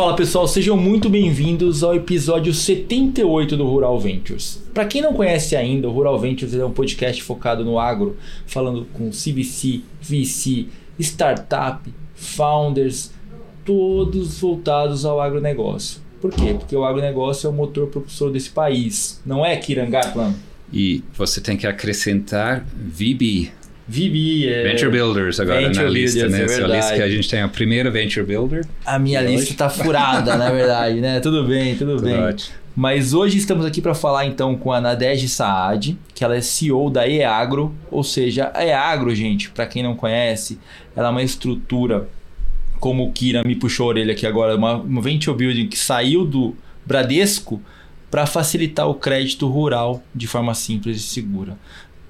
Fala pessoal, sejam muito bem-vindos ao episódio 78 do Rural Ventures. Para quem não conhece ainda, o Rural Ventures é um podcast focado no agro, falando com CVC, VC, startup, founders, todos voltados ao agronegócio. Por quê? Porque o agronegócio é o motor propulsor desse país, não é, Kiran Gatlan? E você tem que acrescentar VB, VB, é... Venture Builders agora Venture na lista, Builders, né? é Essa lista que a gente tem a primeira Venture Builder. A minha lista hoje? tá furada, na verdade, né? Tudo bem, tudo, Tudo bem. ótimo. Mas hoje estamos aqui para falar então com a Nadege Saad, que ela é CEO da EAgro, ou seja, a EAgro, gente, para quem não conhece, ela é uma estrutura, como o Kira me puxou a orelha aqui agora, uma, uma venture building que saiu do Bradesco para facilitar o crédito rural de forma simples e segura.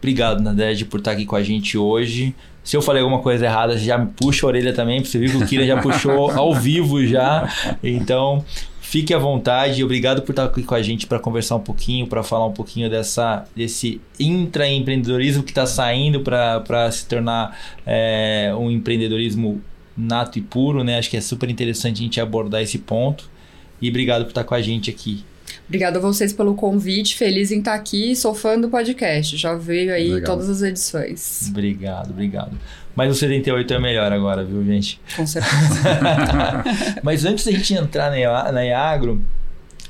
Obrigado, Nadege, por estar aqui com a gente hoje. Se eu falei alguma coisa errada, você já me puxa a orelha também, porque você viu que o Kira já puxou ao vivo já. Então, fique à vontade. Obrigado por estar aqui com a gente para conversar um pouquinho, para falar um pouquinho dessa, desse intraempreendedorismo que está saindo para se tornar é, um empreendedorismo nato e puro, né? Acho que é super interessante a gente abordar esse ponto. E obrigado por estar com a gente aqui. Obrigada a vocês pelo convite. Feliz em estar aqui. Sou fã do podcast. Já veio aí Legal. todas as edições. Obrigado, obrigado. Mas o 78 é melhor agora, viu, gente? Com certeza. Mas antes da gente entrar na Iagro,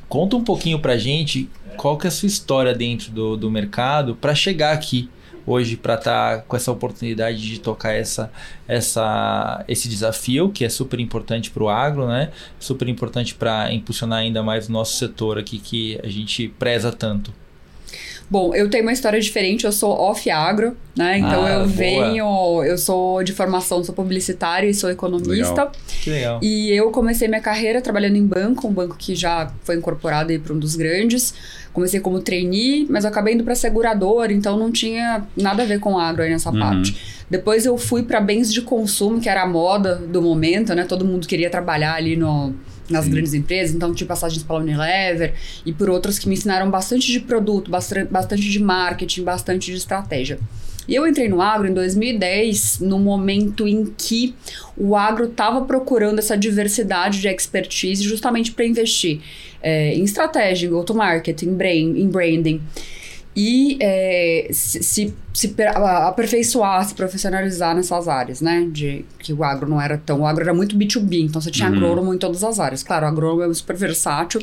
conta um pouquinho pra gente qual que é a sua história dentro do, do mercado para chegar aqui hoje para estar com essa oportunidade de tocar essa, essa, esse desafio que é super importante para o agro, né? Super importante para impulsionar ainda mais o nosso setor aqui que a gente preza tanto. Bom, eu tenho uma história diferente. Eu sou off-agro, né? Então Ah, eu boa. venho... Eu sou de formação, sou publicitária e sou economista. Legal. Que legal. E eu comecei minha carreira trabalhando em banco, um banco que já foi incorporado aí para um dos grandes. Comecei como trainee, mas eu acabei indo para seguradora, então não tinha nada a ver com agro aí nessa Uhum. parte. Depois eu fui para bens de consumo, que era a moda do momento, né? Todo mundo queria trabalhar ali no, nas Sim. grandes empresas, então tive passagens pela Unilever e por outras que me ensinaram bastante de produto, bastante de marketing, bastante de estratégia. E eu entrei no agro em 2010, no momento em que o agro estava procurando essa diversidade de expertise justamente para investir é, em estratégia, em go-to-market, em, brain, em branding. E é, se, se, se aperfeiçoar, se profissionalizar nessas áreas, né? De que o agro não era tão. O agro era muito B2B, então você tinha Uhum. agrônomo em todas as áreas. Claro, o agrônomo é super versátil,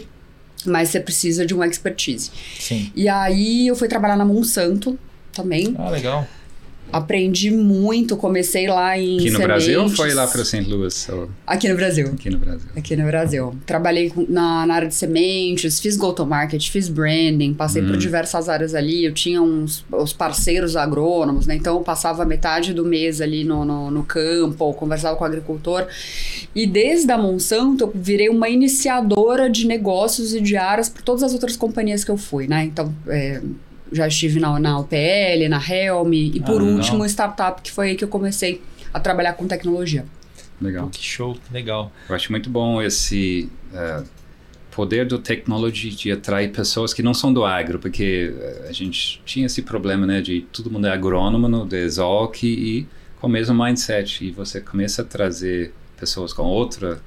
mas você precisa de uma expertise. Sim. E aí eu fui trabalhar na Monsanto também. Ah, legal. Aprendi muito, comecei lá em. Aqui no Brasil ou sementes. foi lá para St. Louis? Ou Aqui no Brasil. aqui no Brasil? Aqui no Brasil. Trabalhei na, na área de sementes, fiz go-to-market, fiz branding, passei por Hum. diversas áreas ali. Eu tinha uns os parceiros agrônomos, né? Então eu passava metade do mês ali no, no, no campo, conversava com o agricultor. E desde a Monsanto eu virei uma iniciadora de negócios e de áreas para todas as outras companhias que eu fui, né? Então. é, já estive na, na UPL, na Helm e por Ah, legal. último, startup, que foi aí que eu comecei a trabalhar com tecnologia. Legal. Pô, que show, que legal. Eu acho muito bom esse eh, poder do technology de atrair pessoas que não são do agro, porque eh, a gente tinha esse problema, né, de todo mundo é agrônomo no Desalc e com o mesmo mindset e você começa a trazer pessoas com outra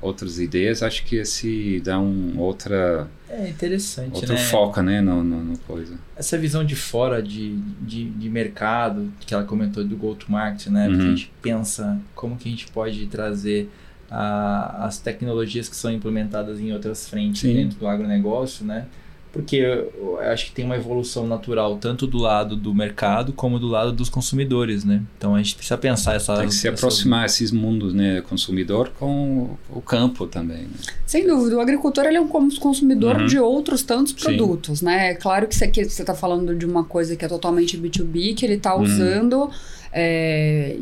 outras ideias, acho que esse dá um outra É interessante, outro né? foco, né, no, no, no coisa. essa visão de fora de, de, de mercado, que ela comentou do go-to-market, né? Porque a Uhum. gente pensa como que a gente pode trazer a- as tecnologias que são implementadas em outras frentes Sim. dentro do agronegócio, né? Porque eu acho que tem uma evolução natural tanto do lado do mercado como do lado dos consumidores, né? Então a gente precisa pensar essa Tem que se essas- aproximar esses mundos, né, consumidor com o campo também. Né? Sem dúvida, o agricultor ele é um cons- consumidor Uhum. de outros tantos Sim. produtos, né? É claro que isso aqui você está falando de uma coisa que é totalmente B2B, que ele está Uhum. usando, é,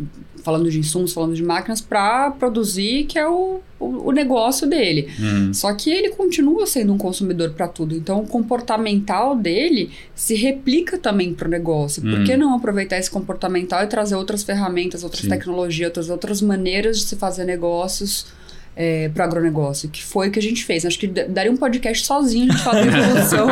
falando de insumos, falando de máquinas, para produzir, que é o, o, o negócio dele. Hum, Só que ele continua sendo um consumidor para tudo. Então, o comportamental dele se replica também para o negócio. Por Hum. que não aproveitar esse comportamental e trazer outras ferramentas, outras Sim. tecnologias, outras, outras maneiras de se fazer negócios é, para o agronegócio, que foi o que a gente fez. Acho que daria um podcast sozinho a gente falar da evolução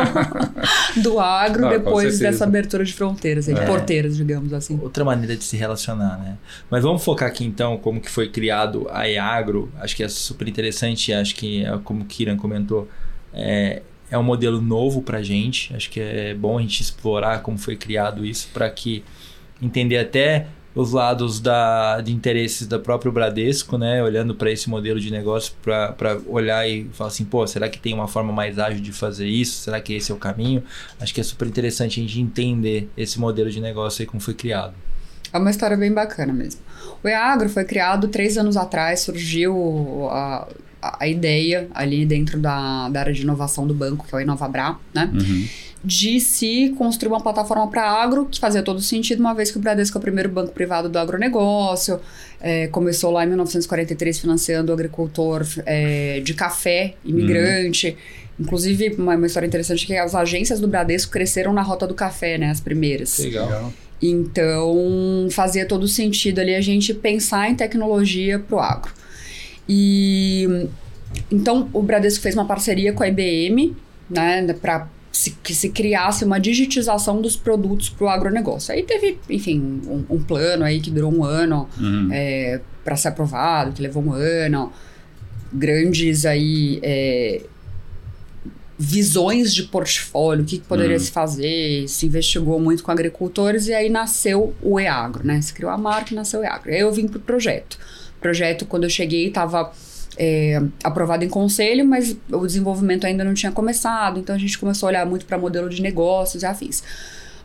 do agro Não, depois dessa abertura de fronteiras, de é. porteiras, digamos assim. Outra maneira de se relacionar, né? Mas vamos focar aqui então como que foi criado a EAGRO. Acho que é super interessante, acho que é como o Kiran comentou, é, é um modelo novo para a gente. Acho que é bom a gente explorar como foi criado isso para que entender até os lados da, de interesses da próprio Bradesco, né? Olhando para esse modelo de negócio, para olhar e falar assim, pô, será que tem uma forma mais ágil de fazer isso? Será que esse é o caminho? Acho que é super interessante a gente entender esse modelo de negócio e como foi criado. É uma história bem bacana mesmo. O EAGRO foi criado três anos atrás, surgiu a, a ideia ali dentro da, da área de inovação do banco, que é o Inovabra, né? Uhum de se construir uma plataforma para agro, que fazia todo sentido, uma vez que o Bradesco é o primeiro banco privado do agronegócio, é, começou lá em 1943 financiando o agricultor é, de café, imigrante. Uhum. Inclusive, uma, uma, história interessante é que as agências do Bradesco cresceram na rota do café, né? As primeiras. Legal. Então, fazia todo sentido ali a gente pensar em tecnologia para o agro. E então o Bradesco fez uma parceria com a IBM, né, para se, que se criasse uma digitização dos produtos para o agronegócio. Aí teve, enfim, um, um, plano aí que durou um ano uhum. é, para ser aprovado, que levou um ano, grandes aí é, visões de portfólio, o que, que poderia uhum. se fazer, se investigou muito com agricultores e aí nasceu o EAGRO, né? Se criou a marca e nasceu o EAGRO. Aí eu vim para o projeto. O projeto, quando eu cheguei, estava é, aprovado em conselho, mas o desenvolvimento ainda não tinha começado, então a gente começou a olhar muito para modelo de negócios e afins.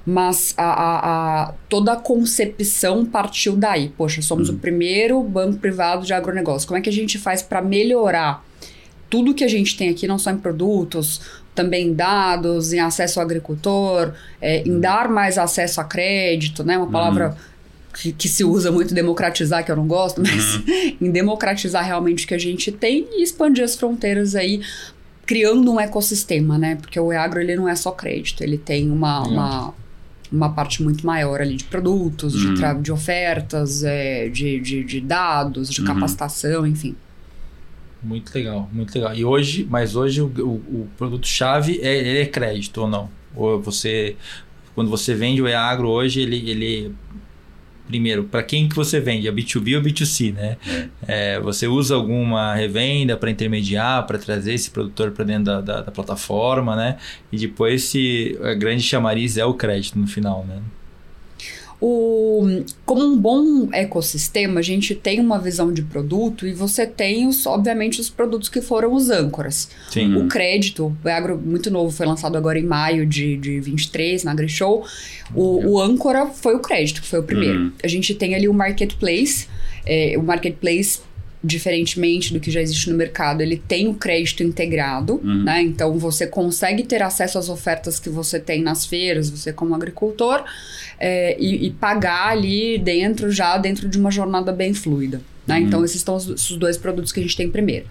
Mas a, a, a, toda a concepção partiu daí. Poxa, somos uhum. o primeiro banco privado de agronegócio. Como é que a gente faz para melhorar tudo que a gente tem aqui, não só em produtos, também em dados, em acesso ao agricultor, é, em uhum. dar mais acesso a crédito, né? Uma palavra uhum que, que, se usa muito democratizar, que eu não gosto, mas uhum. em democratizar realmente o que a gente tem e expandir as fronteiras aí, criando um ecossistema, né? Porque o EAGRO ele não é só crédito, ele tem uma, uma, uma parte muito maior ali de produtos, uhum. de, de ofertas, é, de, de, de, dados, de uhum. capacitação, enfim. Muito legal, muito legal. E hoje, mas hoje o, o, o produto-chave é, ele é crédito ou não? Ou você, quando você vende o EAGRO hoje, ele, ele primeiro, para quem que você vende? É B2B ou B2C, né? É, você usa alguma revenda para intermediar, para trazer esse produtor para dentro da, da, da, plataforma, né? E depois se a grande chamariz é o crédito no final, né? O, como um bom ecossistema, a gente tem uma visão de produto e você tem, os, obviamente, os produtos que foram os âncoras. Sim. O crédito, o agro muito novo, foi lançado agora em maio de, de 23 na AgriShow. O, o âncora foi o crédito, foi o primeiro. Uhum. A gente tem ali o marketplace. É, o marketplace diferentemente do que já existe no mercado, ele tem o crédito integrado, uhum. né? Então você consegue ter acesso às ofertas que você tem nas feiras, você como agricultor, é, e, e, pagar ali dentro, já dentro de uma jornada bem fluida. Né? Uhum. Então esses são os, os, dois produtos que a gente tem primeiro.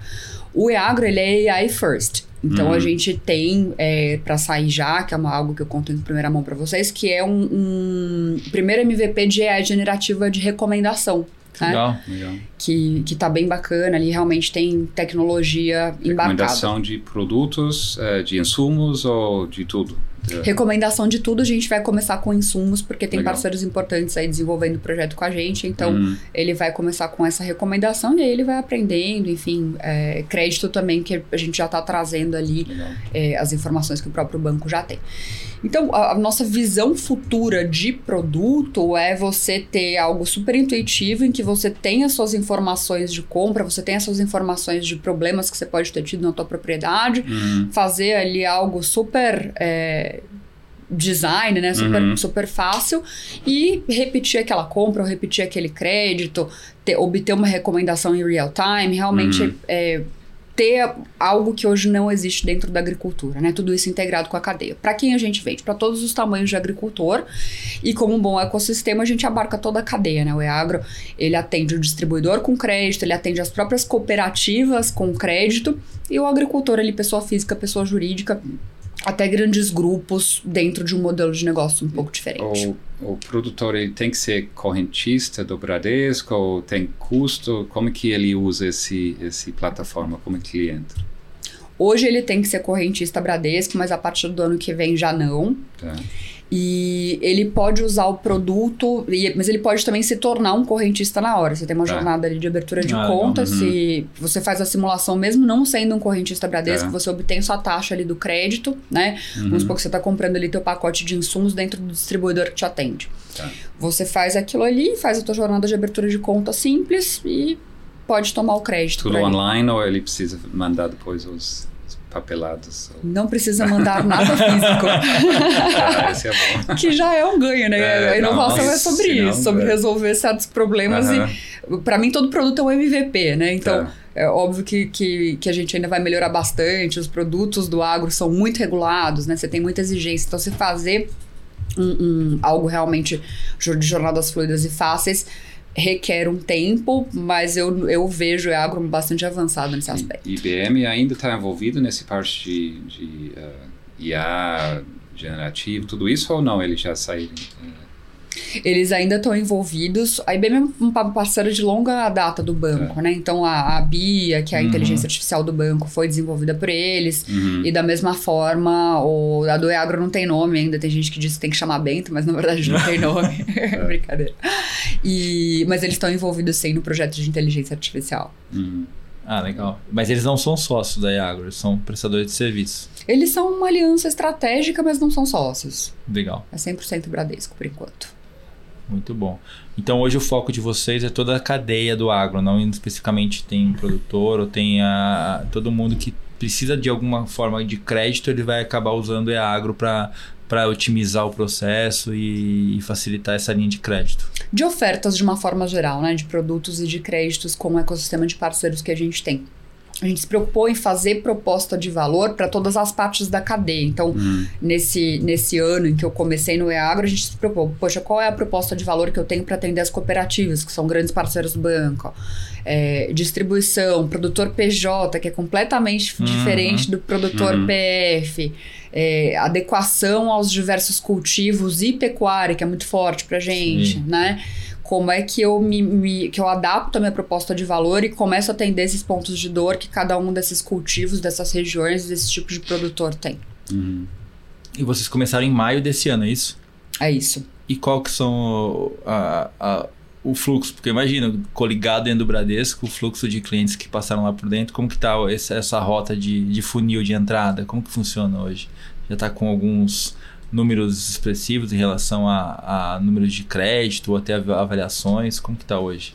O EAGRO, ele é AI first. Então uhum. a gente tem é, para sair já, que é uma, algo que eu conto em primeira mão para vocês, que é um, um primeiro MVP de AI generativa de recomendação. Né? Legal, legal. Que, que tá bem bacana ali, realmente tem tecnologia embarcada. Recomendação de produtos, é, de insumos ou de tudo? Recomendação de tudo, a gente vai começar com insumos, porque tem Legal. parceiros importantes aí desenvolvendo o projeto com a gente. Então, uhum. ele vai começar com essa recomendação e aí ele vai aprendendo, enfim, é, crédito também, que a gente já está trazendo ali é, as informações que o próprio banco já tem. Então, a, a, nossa visão futura de produto é você ter algo super intuitivo em que você tem as suas informações de compra, você tem as suas informações de problemas que você pode ter tido na tua propriedade, uhum. fazer ali algo super. É, design, né? Super, uhum. super fácil. E repetir aquela compra, ou repetir aquele crédito, ter, obter uma recomendação em real time, realmente uhum. é, ter algo que hoje não existe dentro da agricultura, né? Tudo isso integrado com a cadeia. Para quem a gente vende? Para todos os tamanhos de agricultor. E como um bom ecossistema, a gente abarca toda a cadeia, né? O EAGRO, ele atende o distribuidor com crédito, ele atende as próprias cooperativas com crédito e o agricultor, ele pessoa física, pessoa jurídica, até grandes grupos dentro de um modelo de negócio um pouco diferente. O, o produtor ele tem que ser correntista do Bradesco ou tem custo? Como que ele usa esse, esse plataforma como cliente? Hoje ele tem que ser correntista Bradesco, mas a partir do ano que vem já não. Tá. E ele pode usar o produto, mas ele pode também se tornar um correntista na hora. Você tem uma Tá. jornada ali de abertura de Ah, conta, legal. se você faz a simulação mesmo não sendo um correntista Bradesco, Tá. você obtém sua taxa ali do crédito, né? Uhum. Vamos supor que você está comprando ali teu pacote de insumos dentro do distribuidor que te atende. Tá. Você faz aquilo ali, faz a tua jornada de abertura de conta simples e pode tomar o crédito. Tudo online ou ele precisa mandar depois os papelados? Não precisa mandar nada físico. ah, esse é bom. que já é um ganho, né? É, a inovação não, é sobre isso, sobre é. resolver certos problemas e para mim todo produto é um MVP, né? Então Tá. é óbvio que, que, que a gente ainda vai melhorar bastante. Os produtos do agro são muito regulados, né? Você tem muita exigência. Então, se fazer um, um- algo realmente de jornadas fluidas e fáceis requer um tempo, mas eu, eu vejo o agro bastante avançado nesse aspecto. IBM ainda está envolvido nesse parte de, de eh, IA generativo, tudo isso ou não? Ele já saiu? Eles ainda estão envolvidos. A IBM é um pa- parceiro de longa data do banco, né? Então a, a BIA, que é a Uhum. inteligência artificial do banco, foi desenvolvida por eles. Uhum. E da mesma forma, o, a do Eagro não tem nome ainda. Tem gente que diz que tem que chamar Bento, mas na verdade não tem nome. Brincadeira. E, mas eles estão envolvidos sim no projeto de inteligência artificial. Uhum. Ah, legal. Mas eles não são sócios da Iagro, eles são prestadores de serviço. Eles são uma aliança estratégica, mas não são sócios. Legal, É 100% Bradesco, por enquanto. Muito bom. Então hoje o foco de vocês é toda a cadeia do agro, não especificamente tem um produtor ou tem a, todo mundo que precisa de alguma forma de crédito, ele vai acabar usando o agro para para otimizar o processo e, e facilitar essa linha de crédito. de ofertas de uma forma geral, né? De produtos e de créditos com o ecossistema de parceiros que a gente tem. A gente se preocupou em fazer proposta de valor para todas as partes da cadeia. Então, Uhum. nesse, nesse ano em que eu comecei no EAGRO, a gente se preocupou, poxa, qual é a proposta de valor que eu tenho para atender as cooperativas, que são grandes parceiros do banco? É, distribuição, produtor PJ, que é completamente Uhum. diferente do produtor Uhum. PF. é, adequação aos diversos cultivos e pecuária, que é muito forte pra gente, Sim. né? Como é que eu me, me- que eu adapto a minha proposta de valor e começo a atender esses pontos de dor que cada um desses cultivos, dessas regiões, desse tipo de produtor tem. Uhum. E vocês começaram em maio desse ano, é isso? É isso. E qual que são a- a- o fluxo? Porque imagina, coligado dentro do Bradesco, o fluxo de clientes que passaram lá por dentro, como que tá essa, essa rota de, de funil de entrada? Como que funciona hoje? Já está com alguns números expressivos em relação a, a números de crédito ou até av- avaliações? Como que tá hoje?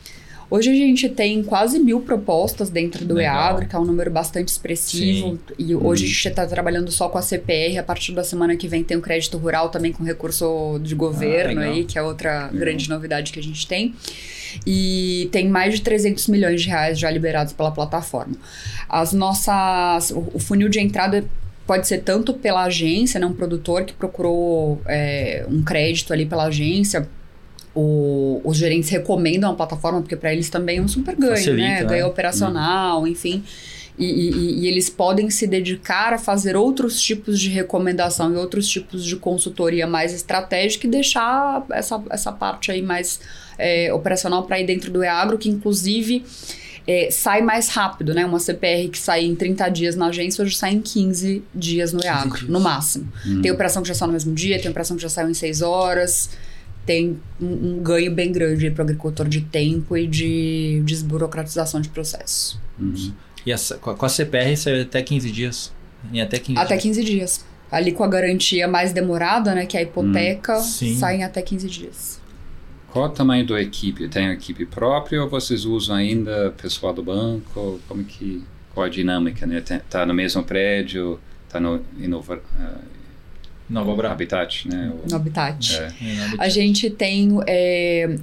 Hoje a gente tem quase mil propostas dentro do Legal. EAGRO, que é um número bastante expressivo. E hoje a gente está trabalhando só com a CPR. A partir da semana que vem tem o crédito rural também com recurso de governo legal. aí, que é outra grande novidade que a gente tem. E tem mais de 300 milhões de reais já liberados pela plataforma. As nossas. O o funil de entrada pode ser tanto pela agência, né, um produtor que procurou é, um crédito ali pela agência. O- os gerentes recomendam a plataforma, porque para eles também é um super ganho, Facilita, né? né? Ganho operacional, enfim. E, e- e eles podem se dedicar a fazer outros tipos de recomendação e outros tipos de consultoria mais estratégica e deixar essa, essa parte aí mais é, operacional para ir dentro do EAGRO, que inclusive é, sai mais rápido, né? Uma CPR que sai em 30 dias na agência, hoje sai em 15 dias no EAGRO, dias. no máximo. Uhum. Tem operação que já sai no mesmo dia, tem operação que já saiu em 6 horas. Tem um, um ganho bem grande para o agricultor de tempo e de desburocratização de processo. Uhum. E a com a CPR saiu até 15 dias. Em até 15 Até dias. 15 dias. Ali com a garantia mais demorada, né? Que é a hipoteca, sim. sai em até 15 dias. Qual o tamanho da equipe? Tem equipe própria ou vocês usam ainda pessoal do banco? Como que qual a dinâmica, né? Tá no mesmo prédio, tá no Inova, ah, Nova. Habitat, né? O- No Habitat. É. É, A gente tem é,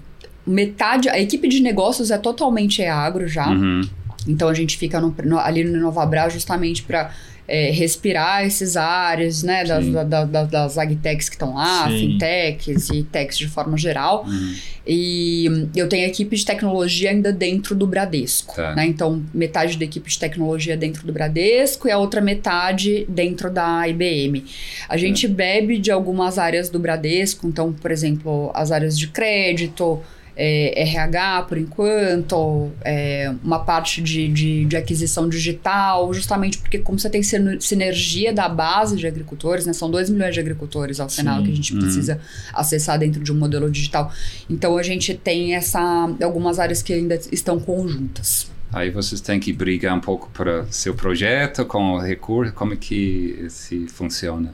metade. A equipe de negócios é totalmente agro já. Uhum. Então a gente fica no- no- ali no Nova justamente para é, respirar esses áreas, né, das, da, da, da- das agtechs que estão lá, Sim. fintechs e techs de forma geral. Uhum. E hum, eu tenho equipe de tecnologia ainda dentro do Bradesco, Tá. né? Então, metade da equipe de tecnologia dentro do Bradesco e a outra metade dentro da IBM. A gente bebe de algumas áreas do Bradesco, então, por exemplo, as áreas de crédito, é, RH por enquanto, é, uma parte de, de, de aquisição digital, justamente porque como você tem sinergia da base de agricultores, né? São 2 milhões de agricultores ao final Sim. que a gente Uhum. precisa acessar dentro de um modelo digital. Então a gente tem essa algumas áreas que ainda estão conjuntas. Aí vocês têm que brigar um pouco para seu projeto com o recurso, como que se funciona?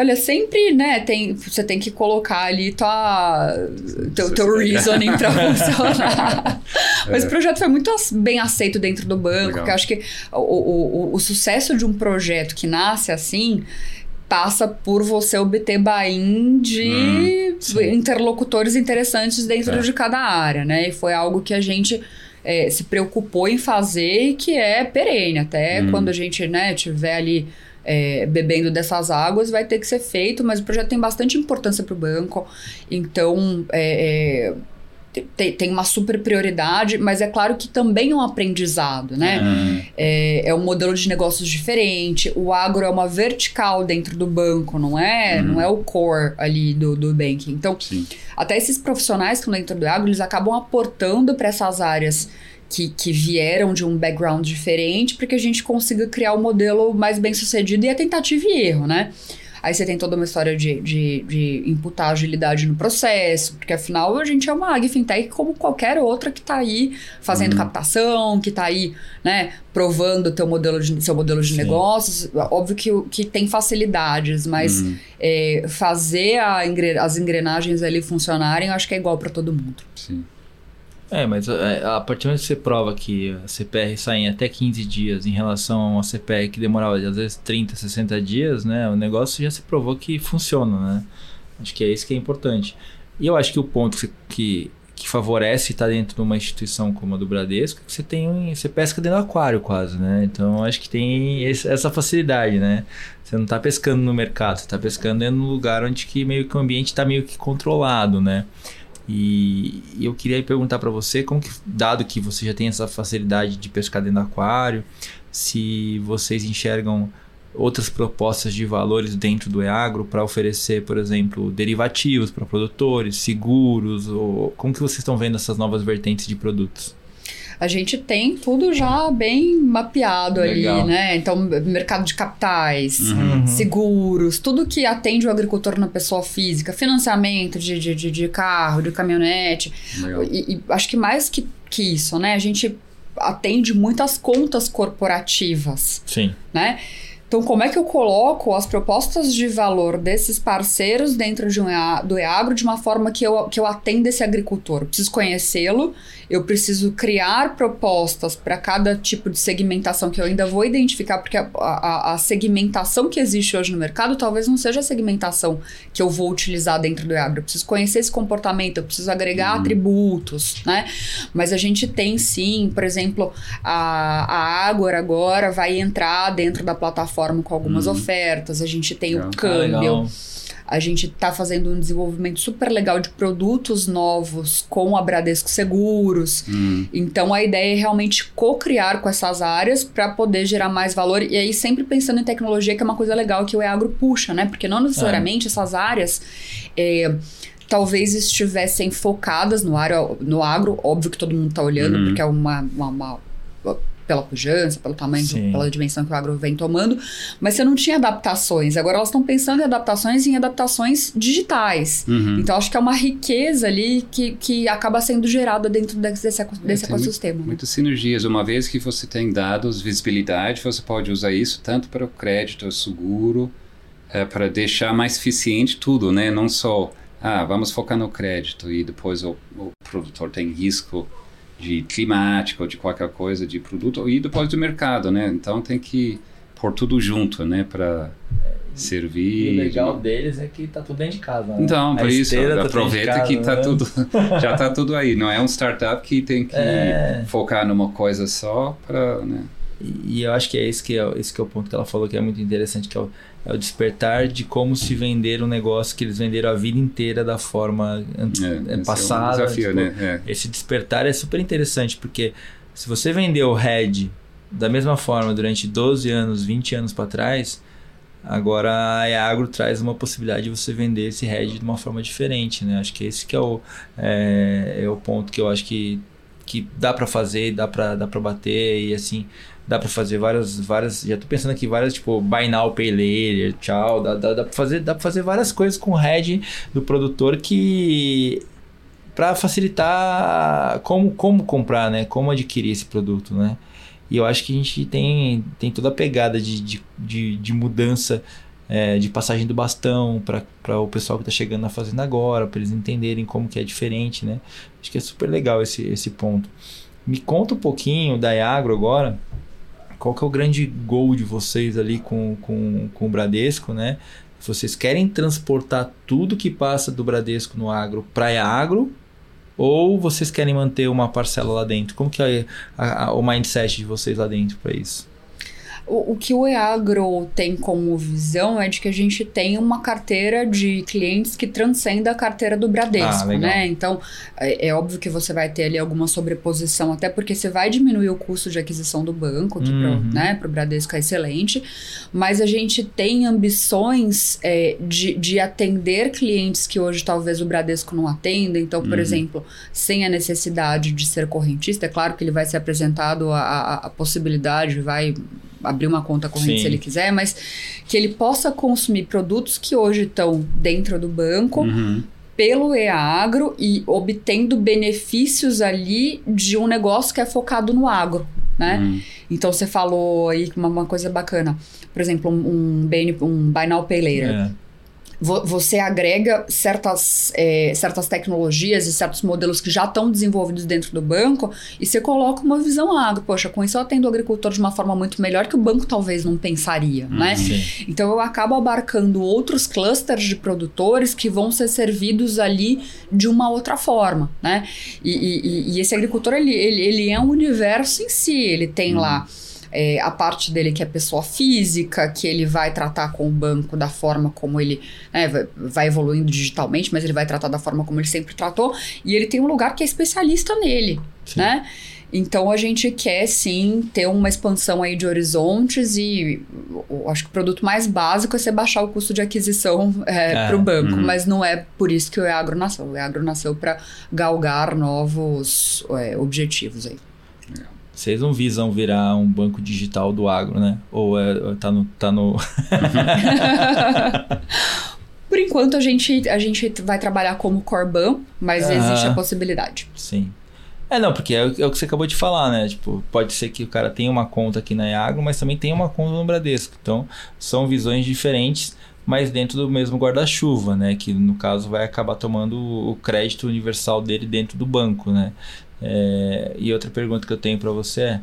Olha, sempre, né, tem, você tem que colocar ali tua, teu, teu reasoning pra funcionar. Mas o projeto foi muito bem aceito dentro do banco, Legal. porque eu acho que o, o, o, sucesso de um projeto que nasce assim passa por você obter buy-in de sim. interlocutores interessantes dentro Tá. de cada área, né? E foi algo que a gente é, se preocupou em fazer e que é perene. Até Hum. quando a gente né, tiver ali é, bebendo dessas águas, vai ter que ser feito, mas o projeto tem bastante importância para o banco. Então, é, é, tem, tem uma super prioridade, mas é claro que também é um aprendizado, né? Uhum. É, é um modelo de negócios diferente. O agro é uma vertical dentro do banco, não é? Não é o core ali do, do banking. Então, Sim. até esses profissionais que estão dentro do agro, eles acabam aportando para essas áreas que, que vieram de um background diferente para que a gente consiga criar o modelo mais bem sucedido e a tentativa e erro, né? Aí você tem toda uma história de, de, de imputar agilidade no processo, porque afinal a gente é uma ag fintech como qualquer outra que está aí fazendo Uhum. captação, que está aí, né, provando teu modelo de, seu modelo de Sim. negócios. Óbvio que, que tem facilidades, mas Uhum. é, fazer a as engrenagens ali funcionarem, eu acho que é igual para todo mundo. Sim. É, mas é, a partir do momento que você prova que a CPR sai em até 15 dias em relação a uma CPR que demorava às vezes 30, 60 dias, né? O negócio já se provou que funciona, né? Acho que é isso que é importante. E eu acho que o ponto que, que, que favorece estar dentro de uma instituição como a do Bradesco é que você tem você pesca dentro do aquário quase, né? Então acho que tem esse- essa facilidade, né? Você não está pescando no mercado, você está pescando dentro de um lugar onde que meio que o ambiente está meio que controlado, né? E eu queria perguntar para você, como que, dado que você já tem essa facilidade de pescar dentro do aquário, se vocês enxergam outras propostas de valores dentro do Eagro para oferecer, por exemplo, derivativos para produtores, seguros, ou como que vocês estão vendo essas novas vertentes de produtos? A gente tem tudo já bem mapeado Legal. ali, né? Então, mercado de capitais, Uhum. seguros, tudo que atende o agricultor na pessoa física, financiamento de, de, de, de carro, de caminhonete. E, e acho que mais que, que isso, né? A gente atende muitas contas corporativas, Sim. né? Então, como é que eu coloco as propostas de valor desses parceiros dentro de um do EAGRO de uma forma que eu, que eu atenda esse agricultor? Eu preciso conhecê-lo, eu preciso criar propostas para cada tipo de segmentação que eu ainda vou identificar, porque a, a, a segmentação que existe hoje no mercado talvez não seja a segmentação que eu vou utilizar dentro do EAGRO. Eu preciso conhecer esse comportamento, eu preciso agregar atributos, né? Mas a gente tem sim, por exemplo, a, a Ágora agora vai entrar dentro da plataforma com algumas Uhum. ofertas. A gente tem Legal. o Ah, câmbio. legal. A gente está fazendo um desenvolvimento super legal de produtos novos com a Bradesco Seguros. Hum, Então a ideia é realmente co-criar com essas áreas para poder gerar mais valor. E aí, sempre pensando em tecnologia, que é uma coisa legal que o EAGRO puxa, né? Porque não necessariamente essas áreas. é, Talvez estivessem focadas no, área, no agro, óbvio que todo mundo está olhando, Uhum. porque é uma, uma- uma- pela pujança, pelo tamanho, Sim. pela dimensão que o agro vem tomando, mas você não tinha adaptações. Agora elas estão pensando em adaptações e em adaptações digitais. uhum. Então acho que é uma riqueza ali que, que acaba sendo gerada dentro desse, desse tem ecossistema. né? Muitas sinergias. Uma vez que você tem dados, visibilidade, você pode usar isso tanto para o crédito, o seguro, eh, para deixar mais eficiente tudo, né? Não só, ah, vamos focar no crédito e depois o, o produtor tem risco de climático ou de qualquer coisa de produto e depois do mercado, né? Então tem que pôr tudo junto, né? Para servir. E o legal deles é que tá tudo dentro de casa. Né? Então, por isso, tá aproveita de que casa, tá né? tudo, já tá tudo aí. Não é um startup que tem que É. focar numa coisa só para, né? E eu acho que é esse que é, esse que é o ponto que ela falou que é muito interessante, que é o, é o despertar de como se vender um negócio que eles venderam a vida inteira da forma É, esse passada. É um desafio, tipo, né? É. Esse despertar é super interessante, porque se você vendeu o Red da mesma forma durante 12 anos, 20 anos para trás, agora a Eagro traz uma possibilidade de você vender esse Red de uma forma diferente, né? Acho que esse que é o, é, é o ponto que eu acho que, que dá para fazer, dá para dá pra bater e assim... Dá pra fazer várias, várias. Já tô pensando aqui várias, tipo, buy now, pay later, tchau. Dá, dá, dá, pra fazer, dá pra fazer várias coisas com o head do produtor que para facilitar como, como comprar, né? Como adquirir esse produto, né? E eu acho que a gente tem, tem toda a pegada de, de, de, de mudança é, de passagem do bastão para o pessoal que está chegando na fazenda agora, para eles entenderem como que é diferente, né? Acho que é super legal esse, esse ponto. Me conta um pouquinho da Iagro agora. Qual que é o grande gol de vocês ali com, com, com o Bradesco, né? Vocês querem transportar tudo que passa do Bradesco no agro para a Agro ou vocês querem manter uma parcela lá dentro? Como que é a, a, o mindset de vocês lá dentro para isso? O, o, que o EAGRO tem como visão é de que a gente tem uma carteira de clientes que transcenda a carteira do Bradesco, ah, né? Então, é, é, óbvio que você vai ter ali alguma sobreposição, até porque você vai diminuir o custo de aquisição do banco, que uhum. pro, né, pro Bradesco é excelente, mas a gente tem ambições é, de, de atender clientes que hoje talvez o Bradesco não atenda. Então, por uhum. exemplo, sem a necessidade de ser correntista, é claro que ele vai ser apresentado a, a, a possibilidade, vai abrir uma conta corrente Sim. se ele quiser, mas que ele possa consumir produtos que hoje estão dentro do banco. Uhum. Pelo EAGro e obtendo benefícios ali de um negócio que é focado no agro, né? Uhum. Então você falou aí uma, uma coisa bacana. Por exemplo, um, um, um Buy Now Pay Later. É você agrega certas, é, certas tecnologias e certos modelos que já estão desenvolvidos dentro do banco e você coloca uma visão agro. Poxa, com isso eu atendo o agricultor de uma forma muito melhor que o banco talvez não pensaria, uhum. né? Sim. Então eu acabo abarcando outros clusters de produtores que vão ser servidos ali de uma outra forma, né? E, e, e esse agricultor, ele, ele, ele é um universo em si. Ele tem uhum. lá é, a parte dele que é pessoa física, que ele vai tratar com o banco da forma como ele né, vai, evoluindo digitalmente, mas ele vai tratar da forma como ele sempre tratou, e ele tem um lugar que é especialista nele, Sim. né? Então a gente quer sim ter uma expansão aí de horizontes e acho que o produto mais básico é você baixar o custo de aquisição é, é, para o banco, uhum. mas não é por isso que o EAGRO nasceu. O EAGRO nasceu para galgar novos é, objetivos aí. Vocês não visam virar um banco digital do agro, né? Ou é, tá no. Tá no... Por enquanto, a gente, a gente vai trabalhar como Corban, mas ah, existe a possibilidade. Sim. É, não, porque é, é, o que você acabou de falar, né? Tipo, pode ser que o cara tenha uma conta aqui na Iagro, mas também tem uma conta no Bradesco. Então, são visões diferentes, mas dentro do mesmo guarda-chuva, né? Que no caso vai acabar tomando o crédito universal dele dentro do banco, né? É, e outra pergunta que eu tenho para você é: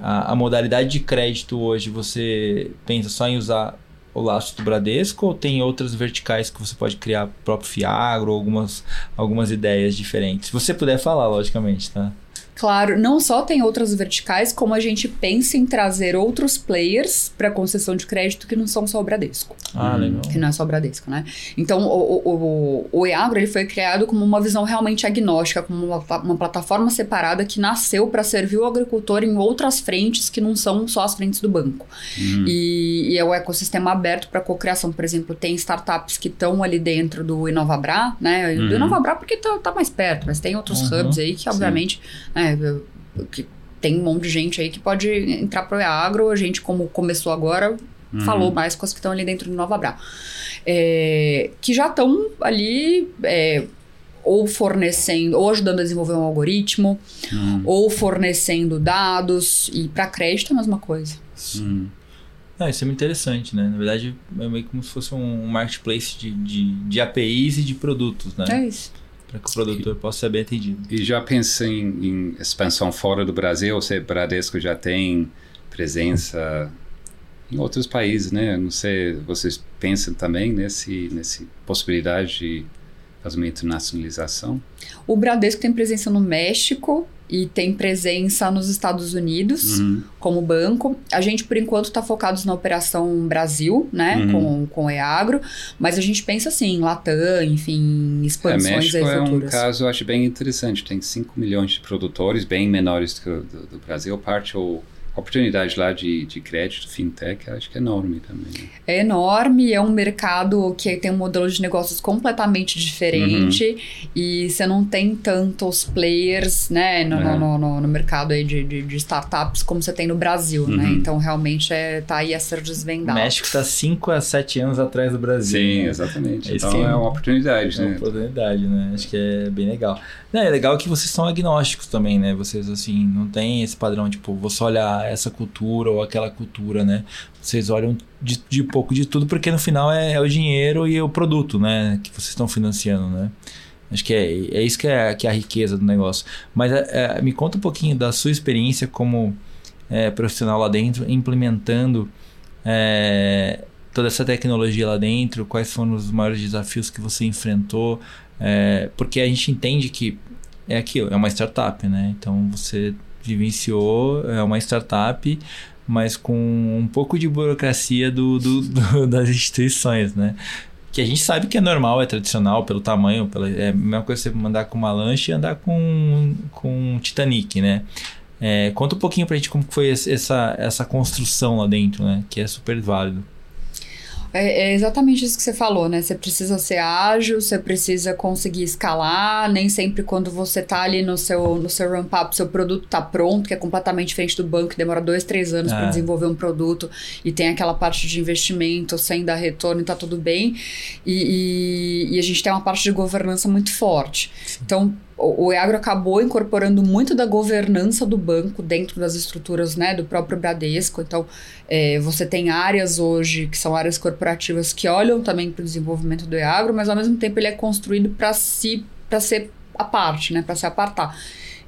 a, a, modalidade de crédito hoje você pensa só em usar o laço do Bradesco ou tem outras verticais que você pode criar próprio Fiagro, algumas, algumas ideias diferentes? Se você puder falar, logicamente, tá? Claro, não só tem outras verticais, como a gente pensa em trazer outros players para concessão de crédito que não são só o Bradesco. Ah, hum. legal. Que não é só o Bradesco, né? Então, o, o, o, EAGRO ele foi criado como uma visão realmente agnóstica, como uma, uma plataforma separada que nasceu para servir o agricultor em outras frentes que não são só as frentes do banco. Hum. E, e, é o ecossistema aberto para cocriação. Por exemplo, tem startups que estão ali dentro do Inovabra, né? Do uhum. Inovabra porque tá, tá, mais perto, mas tem outros uhum. hubs aí que, obviamente, né, que tem um monte de gente aí que pode entrar pro agro. A gente, como começou agora, uhum. falou mais com as que estão ali dentro do Nova Bra. É, que já estão ali é, ou fornecendo, ou ajudando a desenvolver um algoritmo, uhum. ou fornecendo dados. E para crédito é a mesma coisa. Uhum. Ah, isso é muito interessante, né? Na verdade, é meio como se fosse um marketplace de, de, de APIs e de produtos, né? É isso para que o produtor e, possa ser bem atendido. E já pensa em, em, expansão fora do Brasil? Você, Bradesco já tem presença em outros países, né? Não sei, vocês pensam também nesse, nesse possibilidade de fazer uma internacionalização? O Bradesco tem presença no México, e tem presença nos Estados Unidos Uhum. como banco. A gente, por enquanto, está focados na operação Brasil, né, Uhum. com, com o EAGro, mas a gente pensa assim, em Latam, enfim, É, expansões México aí é um caso, eu acho bem interessante. Tem 5 milhões de produtores, bem menores que o do, do Brasil. Parte ou a oportunidade lá de, de crédito, fintech, acho que é enorme também. né? É enorme, é um mercado que tem um modelo de negócios completamente diferente e você não tem tantos players né, no, É. no, no- no mercado aí de, de, de startups como você tem no Brasil, né? Uhum. Então realmente é, tá aí a ser O desvendado. México está 5 a 7 anos atrás do Brasil. Sim, né? exatamente. Esse Então é é um- uma oportunidade, É uma né? oportunidade, né? Acho que é bem legal. Não, é legal que vocês são agnósticos também, né? Vocês, assim, não tem esse padrão, tipo, vou só olhar essa cultura ou aquela cultura, né? Vocês olham de, de pouco de tudo, porque no final é, é o dinheiro e o produto, né? Que vocês estão financiando, né? Acho que é, é isso que é, que é a riqueza do negócio. Mas é, é, me conta um pouquinho da sua experiência como é, profissional lá dentro, implementando é, toda essa tecnologia lá dentro, quais foram os maiores desafios que você enfrentou, é, porque a gente entende que é aquilo, é uma startup, né? Então você vivenciou, é uma startup, mas com um pouco de burocracia do, do- do- das instituições, né? Que a gente sabe que é normal, é tradicional, pelo tamanho, pela, é a mesma coisa você mandar com uma lancha e andar com, com um Titanic, né? É, conta um pouquinho pra gente como foi essa, essa construção lá dentro, né? Que é super válido. É, é exatamente isso que você falou, né? Você precisa ser ágil, você precisa conseguir escalar. Nem sempre quando você tá ali no seu, no seu ramp-up, seu produto tá pronto, que é completamente diferente do banco, que demora dois, três anos para É. desenvolver um produto e tem aquela parte de investimento sem dar retorno e tá tudo bem. E, e- e a gente tem uma parte de governança muito forte. Então, o, Eagro acabou incorporando muito da governança do banco dentro das estruturas né, do próprio Bradesco. Então, é, você tem áreas hoje que são áreas corporativas que olham também para o desenvolvimento do Eagro, mas ao mesmo tempo ele é construído para si, para ser a parte, né, para se apartar.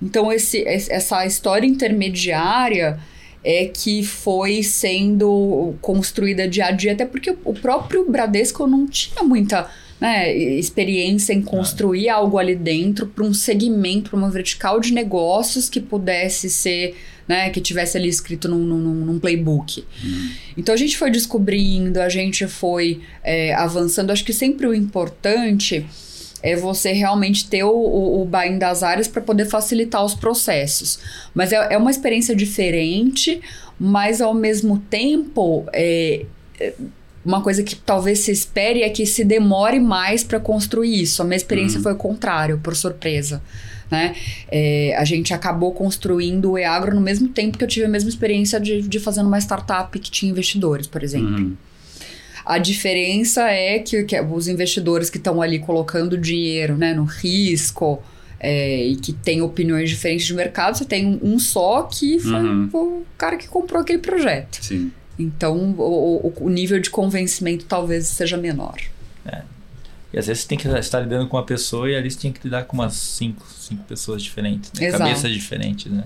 Então, esse- essa história intermediária é que foi sendo construída dia a dia, até porque o próprio Bradesco não tinha muita né, experiência em construir algo ali dentro para um segmento, para uma vertical de negócios que pudesse ser, né, que tivesse ali escrito num, num, num playbook. Então a gente foi descobrindo, a gente foi é, avançando. Acho que sempre o importante é você realmente ter o, o, o buying das áreas para poder facilitar os processos. Mas é, é uma experiência diferente, mas ao mesmo tempo. É, é, uma coisa que talvez se espere é que se demore mais para construir isso. A minha experiência foi o contrário, por surpresa. Né? É, a gente acabou construindo o EAGRO no mesmo tempo que eu tive a mesma experiência de, de fazendo uma startup que tinha investidores, por exemplo. Uhum. A diferença é que, que os investidores que estão ali colocando dinheiro né, no risco é, e que tem opiniões diferentes de mercado, você tem um, um só que foi Uhum. o cara que comprou aquele projeto. Sim. Então, o, o- nível de convencimento talvez seja menor. E às vezes você tem que estar lidando com uma pessoa e ali você tem que lidar com umas cinco, cinco pessoas diferentes, né? Cabeças diferentes, né?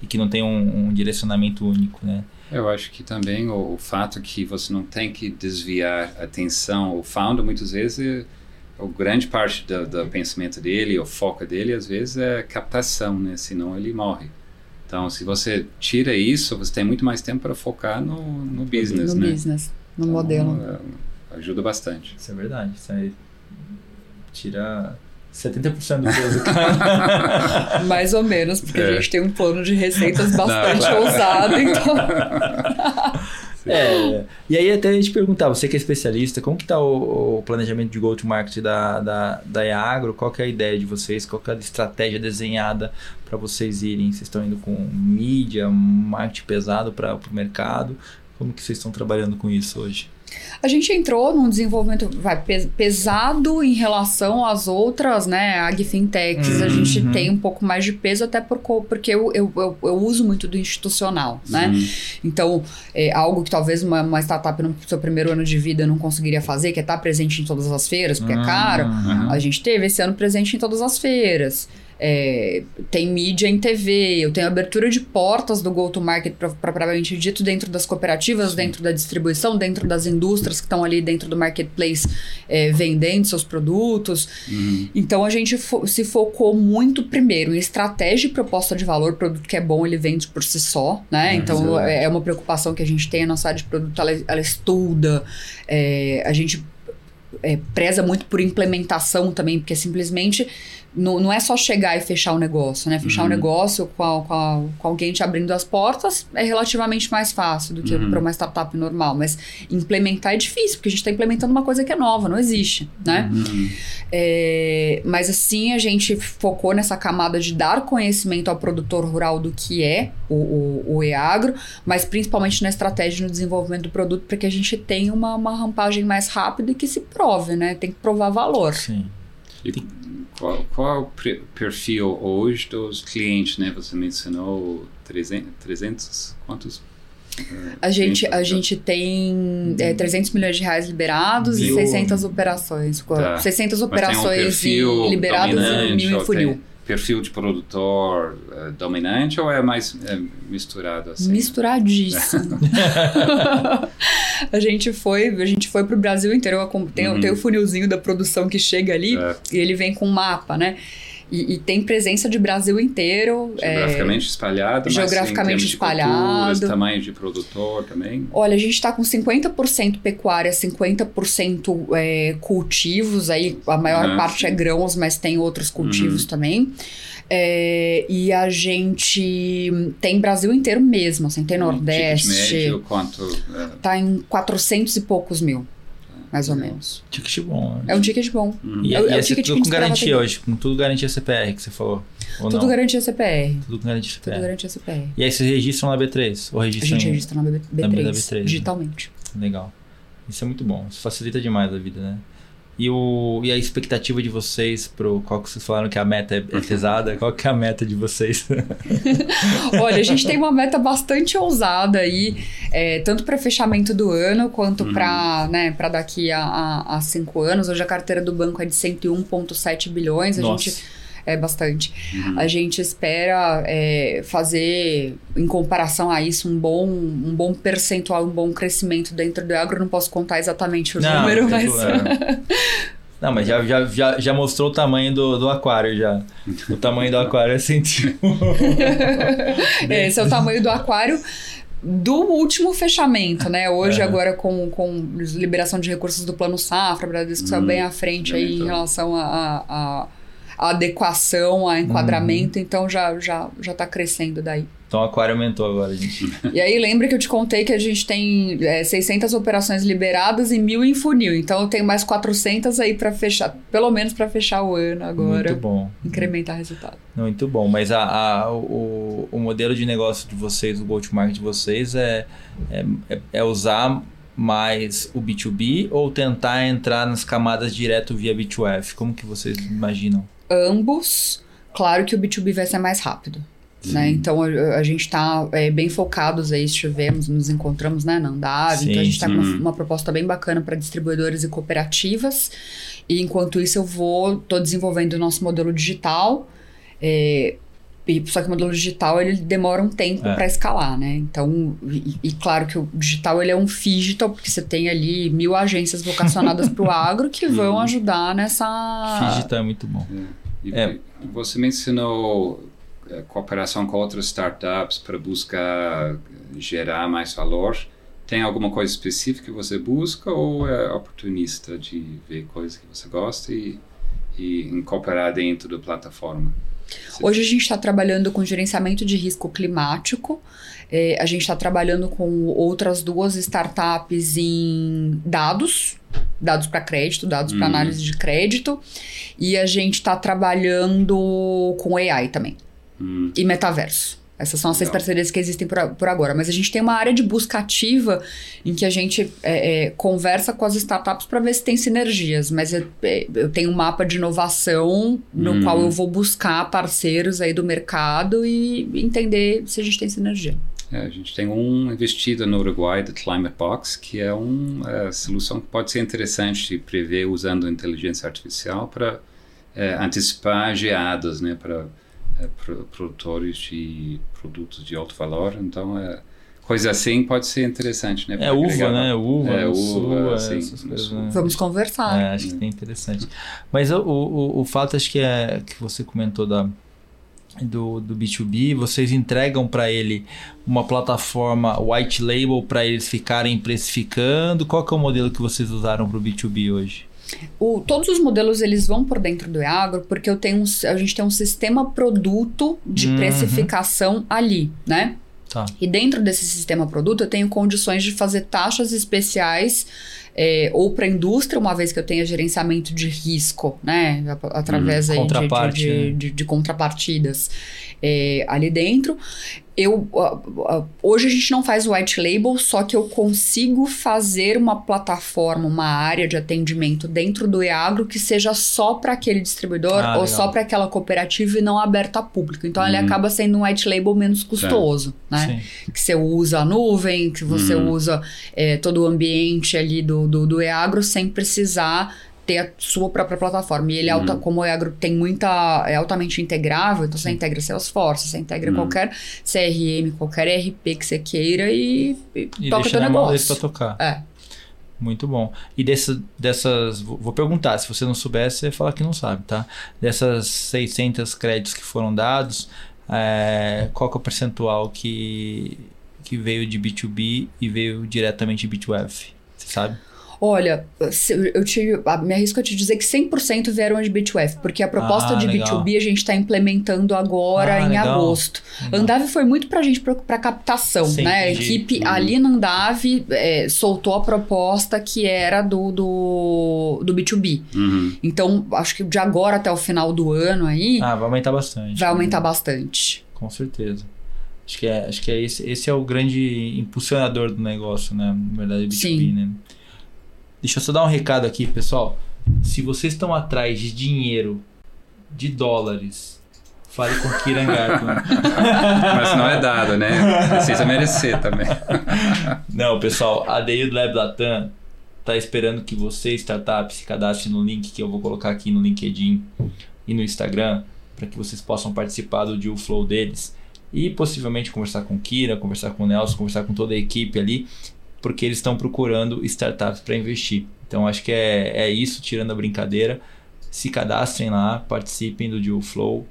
E que não tem um, um direcionamento único, né? Eu acho que também o, o fato que você não tem que desviar a atenção, o founder muitas vezes, é, o grande parte do, do pensamento dele, o foco dele, às vezes é captação, né? Senão ele morre. Então, se você tira isso, você tem muito mais tempo para focar no, no business, no né? business, no Então, modelo. é, ajuda bastante. Isso é verdade. Isso aí tira 70% do peso, cara. Mais ou menos, porque a É. gente tem um plano de receitas bastante claro. ousado, então. É, e aí até a gente perguntar, você que é especialista, como que tá o, o planejamento de go-to-market da, da, da Iagro? Qual que é a ideia de vocês? Qual que é a estratégia desenhada para vocês irem? Vocês estão indo com mídia, marketing pesado para o mercado? Como que vocês estão trabalhando com isso hoje? A gente entrou num desenvolvimento vai, pes- pesado em relação às outras, né, agfintechs. A gente Uhum. tem um pouco mais de peso, até por, porque eu, eu, eu, eu uso muito do institucional, né? Uhum. Então, é algo que talvez uma, uma startup no seu primeiro ano de vida não conseguiria fazer, que é estar presente em todas as feiras, porque é caro. Uhum. A gente teve esse ano presente em todas as feiras. É, tem mídia em TV, eu tenho abertura de portas do go-to-market propriamente dito dentro das cooperativas, Sim. dentro da distribuição, dentro das indústrias que estão ali dentro do marketplace é, vendendo seus produtos. Uhum. Então a gente fo se focou muito primeiro em estratégia e proposta de valor, produto que é bom ele vende por si só, né? É, então é, é uma preocupação que a gente tem, a nossa área de produto ela, ela estuda, é, a gente é, preza muito por implementação também, porque simplesmente não, não é só chegar e fechar o negócio, né? Fechar o uhum. um negócio com, a, com, a, com, alguém te abrindo as portas é relativamente mais fácil do que uhum. para uma startup normal. Mas implementar é difícil, porque a gente está implementando uma coisa que é nova, não existe, né? Uhum. É, mas assim, a gente focou nessa camada de dar conhecimento ao produtor rural do que é o, o, o EAGRO, mas principalmente na estratégia no desenvolvimento do produto, para que a gente tenha uma, uma rampagem mais rápida e que se prove, né? Tem que provar valor. Sim. E qual, qual é o perfil hoje dos clientes, né? Você mencionou 300, 300 quantos? A gente, a gente tem é, 300 milhões de reais liberados mil. e 600 operações. Tá. 600 operações um liberadas e mil em funil perfil de produtor uh, dominante ou é mais é, misturado assim? Misturadíssimo. a gente foi, a gente foi pro Brasil inteiro. Tem, uhum. tem o funilzinho da produção que chega ali é. e ele vem com um mapa, né? E, e, tem presença de Brasil inteiro. Geograficamente é, espalhado, geograficamente espalhado. De tamanho de produtor também. Olha, a gente está com 50% pecuária, 50% é, cultivos. Aí a maior ah, parte é grãos, mas tem outros cultivos uhum. também. É, e a gente tem Brasil inteiro mesmo, assim, tem Nordeste. Médio, quanto? É... Tá em 400 e poucos mil mais ou menos. Ticket bom. Né? É um ticket bom. Hum. E, é, é, é ticket tudo com garantia hoje, com tudo garantia CPR que você falou. tudo não? garantia CPR. Tudo com garantia CPR. Tudo garantia CPR. E aí vocês registram na B3? Ou registram a gente registra na, B, 3 na B3, né? digitalmente. Né? Legal. Isso é muito bom. Isso facilita demais a vida, né? E, o, e a expectativa de vocês pro qual que vocês falaram que a meta é, é pesada? qual que é a meta de vocês? Olha, a gente tem uma meta bastante ousada aí, é, tanto para fechamento do ano quanto uhum. para né, daqui a, a, a, cinco anos. Hoje a carteira do banco é de 101,7 bilhões. A Nossa. gente é bastante. Uhum. A gente espera é, fazer, em comparação a isso, um bom, um bom percentual, um bom crescimento dentro do agro. Não posso contar exatamente o não, número, mas. Não, mas já, já, já, já mostrou o tamanho do, do aquário já. O tamanho do aquário é centímetro. Esse é o tamanho do aquário do último fechamento, né? Hoje, é. agora, com, com liberação de recursos do Plano Safra, Bradesco hum, saiu bem à frente aí então. em relação a, a a adequação, a enquadramento, uhum. então já, já, já tá crescendo daí. Então o aquário aumentou agora, gente. e aí lembra que eu te contei que a gente tem é, 600 operações liberadas e mil em funil. Então eu tenho mais 400 aí para fechar, pelo menos para fechar o ano agora. Muito bom. Incrementar resultado. Muito bom. Mas a, a o, o modelo de negócio de vocês, o go-to-market de vocês é, é, é usar mais o B2B ou tentar entrar nas camadas direto via B2F? Como que vocês imaginam? Ambos. Claro que o B2B vai ser mais rápido. Né? Então a, a gente está é, bem focados aí, estivemos, nos encontramos né, na Andave, então a gente está com uma, uma, proposta bem bacana para distribuidores e cooperativas. E enquanto isso eu vou, estou desenvolvendo o nosso modelo digital. É, e, só que o modelo digital ele demora um tempo é. para escalar, né? Então, e, e, claro que o digital ele é um digital porque você tem ali mil agências vocacionadas para o agro que vão uhum. ajudar nessa. Digital é muito bom. É. E é. Você mencionou é, cooperação com outras startups para buscar gerar mais valor. Tem alguma coisa específica que você busca ou é oportunista de ver coisas que você gosta e, e incorporar dentro da plataforma? Hoje a gente está trabalhando com gerenciamento de risco climático. É, a gente está trabalhando com outras duas startups em dados, dados para crédito, dados para uhum. análise de crédito. E a gente está trabalhando com AI também. Uhum. E metaverso. Essas são as seis parcerias que existem por, por, agora. Mas a gente tem uma área de busca ativa em que a gente é, é, conversa com as startups para ver se tem sinergias. Mas eu, é, eu, tenho um mapa de inovação no hum. qual eu vou buscar parceiros aí do mercado e entender se a gente tem sinergia. É, a gente tem um investido no Uruguai, da Climate Box, que é uma é, solução que pode ser interessante de prever usando inteligência artificial para é, antecipar geadas né, para é, produtores de produtos de alto valor. Então, é, coisa assim pode ser interessante, né? É uva, né? Uva, é, uva, sul, assim, essas coisas, né? Vamos conversar. É, acho que é interessante. Mas o, o, o fato, acho que é que você comentou da, do, do B2B, vocês entregam para ele uma plataforma white label para eles ficarem precificando. Qual é o modelo que vocês usaram para o B2B hoje? O, todos os modelos eles vão por dentro do Eagro porque eu tenho um, a gente tem um sistema produto de Uhum. precificação ali, né? Tá. E dentro desse sistema produto eu tenho condições de fazer taxas especiais é, ou para a indústria, uma vez que eu tenha gerenciamento de risco, né? Através aí de- de, né? de- de contrapartidas é, ali dentro. Eu, hoje a gente não faz white label, só que eu consigo fazer uma plataforma, uma área de atendimento dentro do EAGRO que seja só para aquele distribuidor Ah, ou legal. só para aquela cooperativa e não aberta a público. Então ele Uhum. acaba sendo um white label menos custoso, né? Sim. que você usa a nuvem, que você Uhum. usa é, todo o ambiente ali do, do, do EAGRO sem precisar ter a sua própria plataforma. E ele, é alta, Uhum. como o EAGRO tem muita. é altamente integrável, então você integra Salesforce, você integra Uhum. qualquer CRM, qualquer RP que você queira e, e E toca teu negócio. tocar. É. Muito bom. E desse, dessas. Vou perguntar, se você não souber, você fala que não sabe, tá? Dessas 600 créditos que foram dados, é, qual que é o percentual que, que veio de B2B e veio diretamente de B2F? Você sabe? Olha, eu te, a- me arrisco a te dizer que 100% vieram de B2F, porque a proposta Ah, de legal. B2B a gente está implementando agora Ah, em legal. agosto. Andave foi muito pra gente, pra, pra captação, Sim, né? A entendi. equipe Uhum. ali na Andave é, soltou a proposta que era do, do, do B2B. Uhum. Então, acho que de agora até o final do ano aí, Ah, vai aumentar bastante. vai aumentar bastante. Com certeza. Acho que é, acho que é esse, esse é o grande impulsionador do negócio, né? Na verdade, B2B, Sim. né? Deixa eu só dar um recado aqui, pessoal. Se vocês estão atrás de dinheiro, de dólares, fale com Kiran Gartman. Mas não é dado, né? Precisa merecer também. Não, pessoal, a do Lab Latam tá esperando que você, startup, se cadastre no link que eu vou colocar aqui no LinkedIn e no Instagram, para que vocês possam participar do deal flow deles e possivelmente conversar com o Kira, conversar com o Nelson, conversar com toda a equipe ali, porque eles estão procurando startups para investir. Então acho que é, é isso, tirando a brincadeira. Se cadastrem lá, participem do deal flow,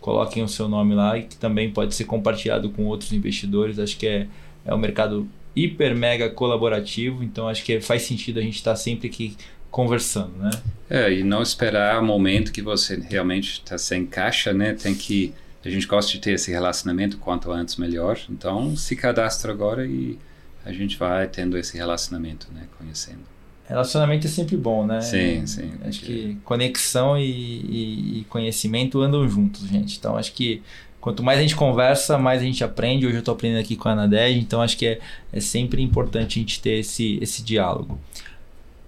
coloquem o seu nome lá e que também pode ser compartilhado com outros investidores. Acho que é, é um mercado hiper mega colaborativo, então acho que faz sentido a gente estar sempre aqui conversando, né? É, e não esperar o momento que você realmente está sem caixa, né? Tem que. A gente gosta de ter esse relacionamento quanto antes melhor. Então, se cadastra agora e a gente vai tendo esse relacionamento, né? Conhecendo. Relacionamento é sempre bom, né? Sim, sim. Acho que conexão e, e- e conhecimento andam juntos, gente. Então acho que quanto mais a gente conversa, mais a gente aprende. Hoje eu estou aprendendo aqui com a Anadege, então acho que é, é sempre importante a gente ter esse, esse diálogo.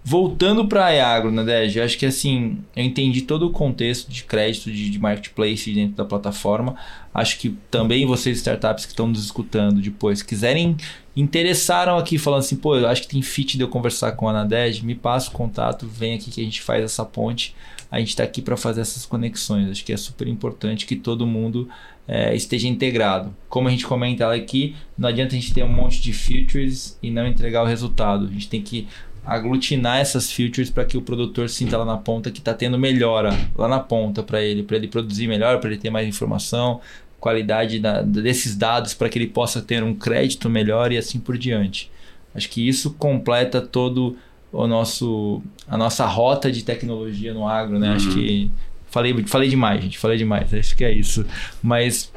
Voltando para a Iagro, Nadege, acho que assim, eu entendi todo o contexto de crédito, de, de marketplace dentro da plataforma. Acho que também vocês, startups que estão nos escutando depois, quiserem, interessaram aqui, falando assim, pô, eu acho que tem fit de eu conversar com a Nadege, me passa o contato, vem aqui que a gente faz essa ponte. A gente está aqui para fazer essas conexões. Acho que é super importante que todo mundo é, esteja integrado. Como a gente comenta aqui, não adianta a gente ter um monte de features e não entregar o resultado. A gente tem que aglutinar essas features para que o produtor sinta lá na ponta que está tendo melhora lá na ponta para ele, para ele produzir melhor, para ele ter mais informação, qualidade da, desses dados para que ele possa ter um crédito melhor e assim por diante. Acho que isso completa todo o nosso a nossa rota de tecnologia no agro, né? Uhum. Acho que falei falei demais, gente, falei demais. Acho que é isso. Mas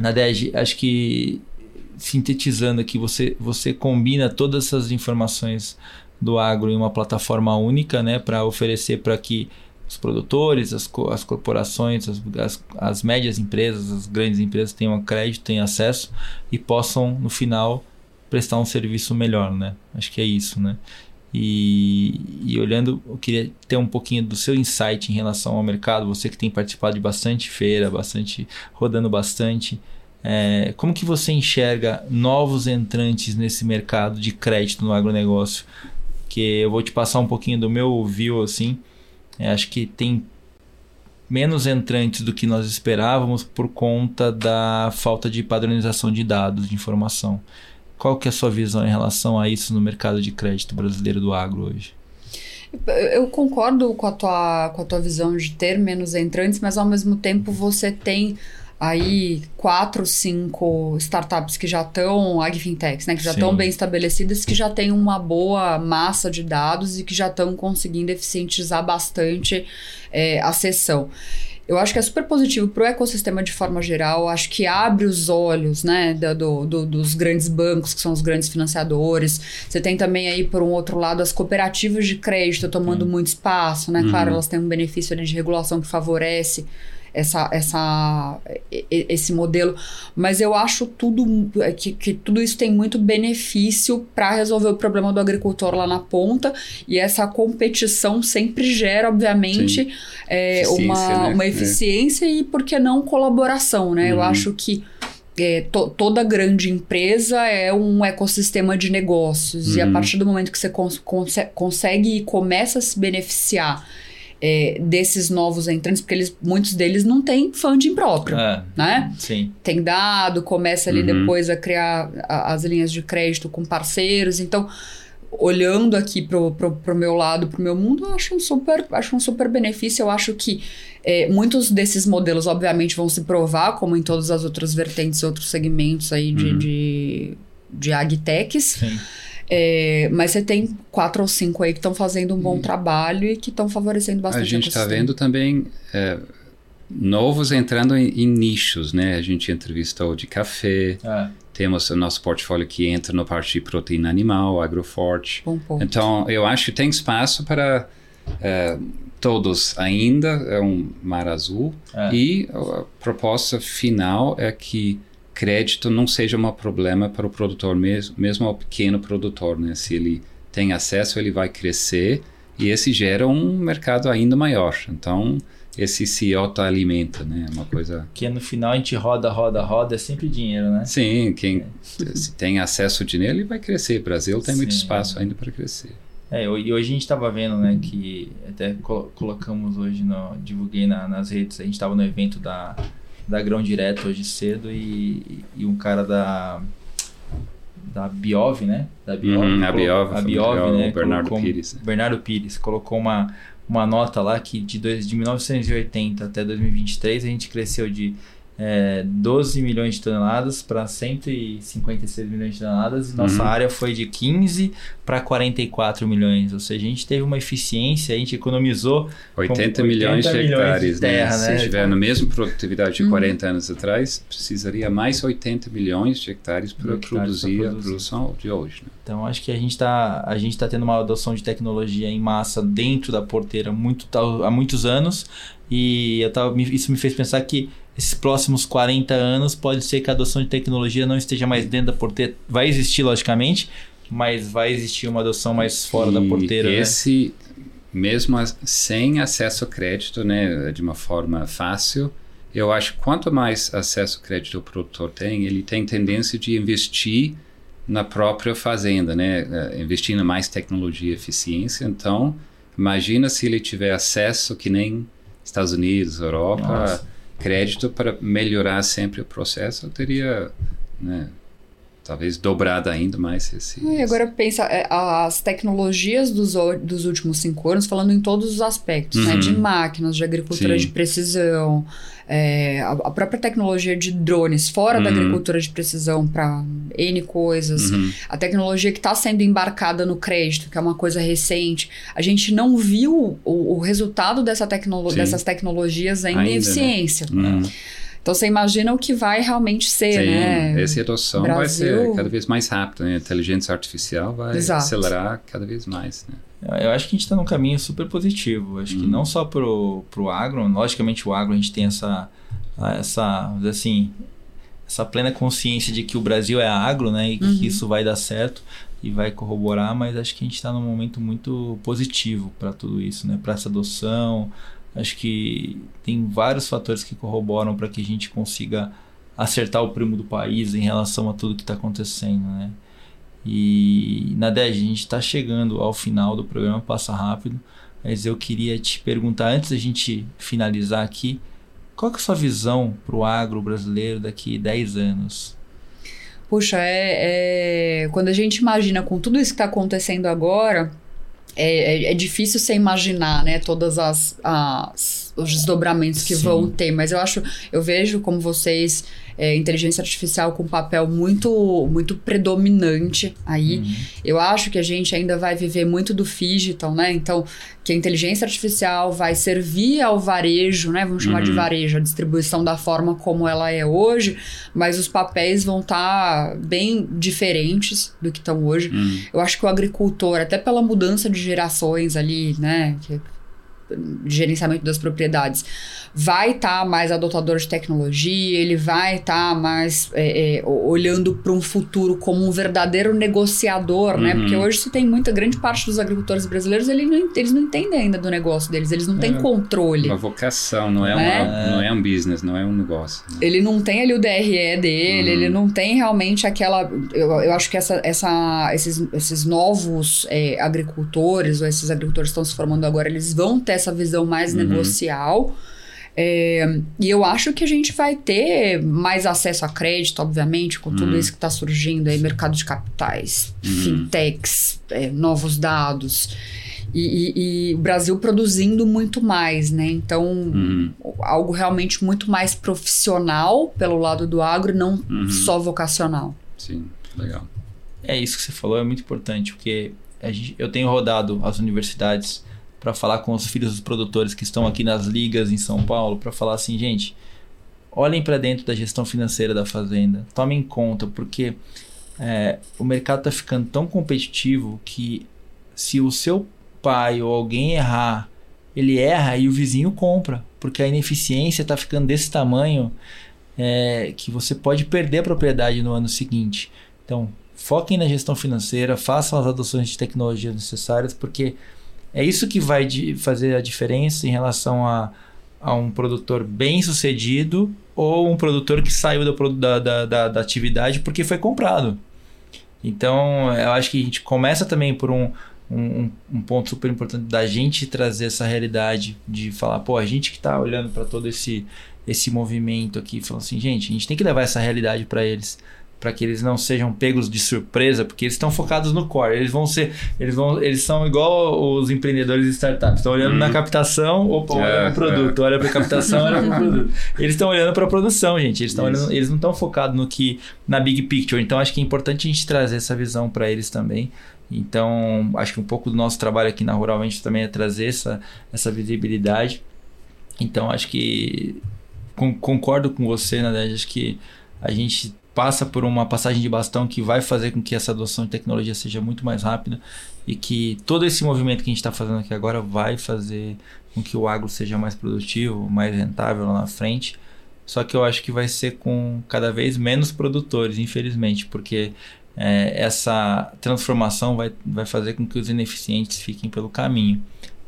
Nadege, acho que sintetizando aqui, você você combina todas essas informações do agro em uma plataforma única, né, para oferecer para que os produtores, as, co as corporações, as, as, as, médias empresas, as grandes empresas tenham crédito, tenham acesso e possam, no final, prestar um serviço melhor, né? Acho que é isso, né? E, e, olhando, eu queria ter um pouquinho do seu insight em relação ao mercado, você que tem participado de bastante feira, bastante rodando bastante, é, como que você enxerga novos entrantes nesse mercado de crédito no agronegócio? Que eu vou te passar um pouquinho do meu view assim, é, acho que tem menos entrantes do que nós esperávamos por conta da falta de padronização de dados, de informação. Qual que é a sua visão em relação a isso no mercado de crédito brasileiro do agro hoje? Eu concordo com a, tua, com a tua visão de ter menos entrantes, mas ao mesmo tempo você tem aí quatro, cinco startups que já estão, agfintechs, né, que já estão bem estabelecidas, que já têm uma boa massa de dados e que já estão conseguindo eficientizar bastante é, a sessão. Eu acho que é super positivo para o ecossistema de forma geral. Acho que abre os olhos né, do, do, dos grandes bancos, que são os grandes financiadores. Você tem também aí, por um outro lado, as cooperativas de crédito tomando muito espaço. Né? Uhum. Claro, elas têm um benefício de regulação que favorece essa, essa, esse modelo. Mas eu acho tudo que, que tudo isso tem muito benefício para resolver o problema do agricultor lá na ponta. E essa competição sempre gera, obviamente, é, uma, né? uma é. eficiência é. e, por que não, colaboração. Né? Uhum. Eu acho que. É, to, toda grande empresa é um ecossistema de negócios. Uhum. E a uhum. partir do momento que você cons consegue e começa a se beneficiar é, desses novos entrantes, porque eles, muitos deles não têm funding próprio, é, né? Sim. Tem dado, começa ali uhum. depois a criar a, as linhas de crédito com parceiros, então olhando aqui pro, pro, pro meu lado, pro meu mundo, eu acho um super, acho um super benefício. Eu acho que é, muitos desses modelos, obviamente, vão se provar, como em todas as outras vertentes, outros segmentos aí de, uhum. de, de agtechs. Sim. É, mas você tem quatro ou cinco aí que estão fazendo um bom hum. trabalho e que estão favorecendo bastante. A gente está vendo também é, novos entrando em, em, nichos, né? A gente entrevistou de café, é. temos o nosso portfólio que entra no parte de proteína animal, agroforte. Bom ponto. Então, eu acho que tem espaço para é, todos ainda, é um mar azul. É. E a proposta final é que crédito não seja um problema para o produtor mesmo, mesmo ao pequeno produtor, né? Se ele tem acesso, ele vai crescer e esse gera um mercado ainda maior. Então, esse se autoalimenta, né? Uma coisa... Que no final a gente roda, roda, roda, é sempre dinheiro, né? Sim, quem é. se tem acesso ao dinheiro, ele vai crescer. O Brasil tem Sim. muito espaço ainda para crescer. É, e hoje a gente estava vendo, né, que até colocamos hoje, no, divulguei na, nas redes, a gente estava no evento da da Grão Direto hoje cedo e, e um cara da da Biov, né? Da Biov, hum, a Biov, a Biov, né? O Bernardo colocou, Pires. Né? Bernardo Pires colocou uma, uma nota lá que de, dois, de 1980 até 2023 a gente cresceu de é, 12 milhões de toneladas para 156 milhões de toneladas e nossa uhum. área foi de 15 para 44 milhões. Ou seja, a gente teve uma eficiência, a gente economizou 80, 80 milhões de hectares. Né? Terra, né? Se tiver na mesma produtividade de uhum. 40 anos atrás, precisaria mais 80 milhões de hectares para produzir, produzir, a produção de hoje. Né? Então acho que a gente está a gente está tendo uma adoção de tecnologia em massa dentro da porteira muito há muitos anos e eu tava, isso me fez pensar que esses próximos 40 anos pode ser que a adoção de tecnologia não esteja mais dentro da porteira. Vai existir, logicamente, mas vai existir uma adoção mais fora e da porteira. Né? Esse, né? mesmo sem acesso ao crédito, né, de uma forma fácil, eu acho que quanto mais acesso ao crédito o produtor tem, ele tem tendência de investir na própria fazenda, né, eh, investir em mais tecnologia e eficiência. Então, imagina se ele tiver acesso que nem Estados Unidos, Europa. Nossa crédito para melhorar sempre o processo, eu teria, né, talvez dobrado ainda mais esse. E agora pensa, é, as tecnologias dos, dos últimos cinco anos, falando em todos os aspectos, uhum. né? De máquinas, de agricultura Sim. de precisão, é, a, a, própria tecnologia de drones fora uhum. da agricultura de precisão para N coisas, uhum. a tecnologia que está sendo embarcada no crédito, que é uma coisa recente, a gente não viu o, o resultado dessa tecno dessas tecnologias ainda, ainda em né? eficiência. Né? Uhum. Então você imagina o que vai realmente ser, Sim, né? Essa adoção Brasil... vai ser cada vez mais rápida, né? A inteligência artificial vai Exato. acelerar cada vez mais, né? Eu acho que a gente está num caminho super positivo. Acho hum. que não só pro, pro agro, logicamente o agro a gente tem essa, essa, assim, essa plena consciência de que o Brasil é agro, né? E uhum. que isso vai dar certo e vai corroborar, mas acho que a gente está num momento muito positivo para tudo isso, né? Para essa adoção. Acho que tem vários fatores que corroboram para que a gente consiga acertar o primo do país em relação a tudo que está acontecendo, né? E na 10 a gente está chegando ao final do programa, passa rápido. mas eu queria te perguntar, antes da gente finalizar aqui, qual é a sua visão para o agro brasileiro daqui 10 anos? Puxa, é, é, quando a gente imagina com tudo isso que está acontecendo agora, é, é, é, difícil você imaginar, né, todas as, as os desdobramentos que Sim. vão ter, mas eu acho, eu vejo como vocês é, inteligência artificial com um papel muito, muito predominante aí. Uhum. Eu acho que a gente ainda vai viver muito do digital, né? Então, que a inteligência artificial vai servir ao varejo, né? Vamos chamar uhum. de varejo, a distribuição da forma como ela é hoje, mas os papéis vão estar tá bem diferentes do que estão hoje. Uhum. Eu acho que o agricultor, até pela mudança de gerações ali, né? Que gerenciamento das propriedades vai estar tá mais adotador de tecnologia, ele vai estar tá mais é, é, olhando para um futuro como um verdadeiro negociador, né? uhum. né? Porque hoje se tem muita grande parte dos agricultores brasileiros, eles não, eles não entendem ainda do negócio deles, eles não é. têm controle. Uma vocação, não é, né? uma, não é um business, não é um negócio. Né? Ele não tem ali o DRE dele, uhum. ele não tem realmente aquela. Eu, eu acho que essa, essa, esses, esses novos é, agricultores, ou esses agricultores que estão se formando agora, eles vão ter essa visão mais uhum. negocial. É, e eu acho que a gente vai ter mais acesso a crédito, obviamente, com tudo uhum. isso que está surgindo aí, mercado de capitais, uhum. fintechs, é, novos dados. E, e, e, o Brasil produzindo muito mais, né? Então, uhum. algo realmente muito mais profissional pelo lado do agro, não uhum. só vocacional. Sim, legal. É isso que você falou, é muito importante, porque gente, eu tenho rodado as universidades para falar com os filhos dos produtores que estão aqui nas ligas em São Paulo, para falar assim, gente, olhem para dentro da gestão financeira da fazenda, tomem conta, porque é, o mercado está ficando tão competitivo que se o seu pai ou alguém errar, ele erra e o vizinho compra, porque a ineficiência está ficando desse tamanho é, que você pode perder a propriedade no ano seguinte. Então, foquem na gestão financeira, façam as adoções de tecnologia necessárias, porque é isso que vai fazer a diferença em relação a, a um produtor bem sucedido ou um produtor que saiu da, da, da, da atividade porque foi comprado. Então, eu acho que a gente começa também por um, um, um, ponto super importante da gente trazer essa realidade de falar, pô, a gente que está olhando para todo esse, esse movimento aqui, falando assim, gente, a gente tem que levar essa realidade para eles para que eles não sejam pegos de surpresa, porque eles estão focados no core. Eles vão ser, eles vão, eles são igual os empreendedores de startups. Estão olhando hum. na uhum. captação, opa, olha é, produto, é. olha para a captação, olha para o produto. Eles estão olhando para a produção, gente. Eles estão olhando, eles não estão focados no que na big picture. Então acho que é importante a gente trazer essa visão para eles também. Então, acho que um pouco do nosso trabalho aqui na Rural Ventures também é trazer essa, essa visibilidade. Então, acho que concordo com você, Nadege, acho que a gente passa por uma passagem de bastão que vai fazer com que essa adoção de tecnologia seja muito mais rápida e que todo esse movimento que a gente está fazendo aqui agora vai fazer com que o agro seja mais produtivo, mais rentável lá na frente. Só que eu acho que vai ser com cada vez menos produtores, infelizmente, porque é, essa transformação vai, vai fazer com que os ineficientes fiquem pelo caminho.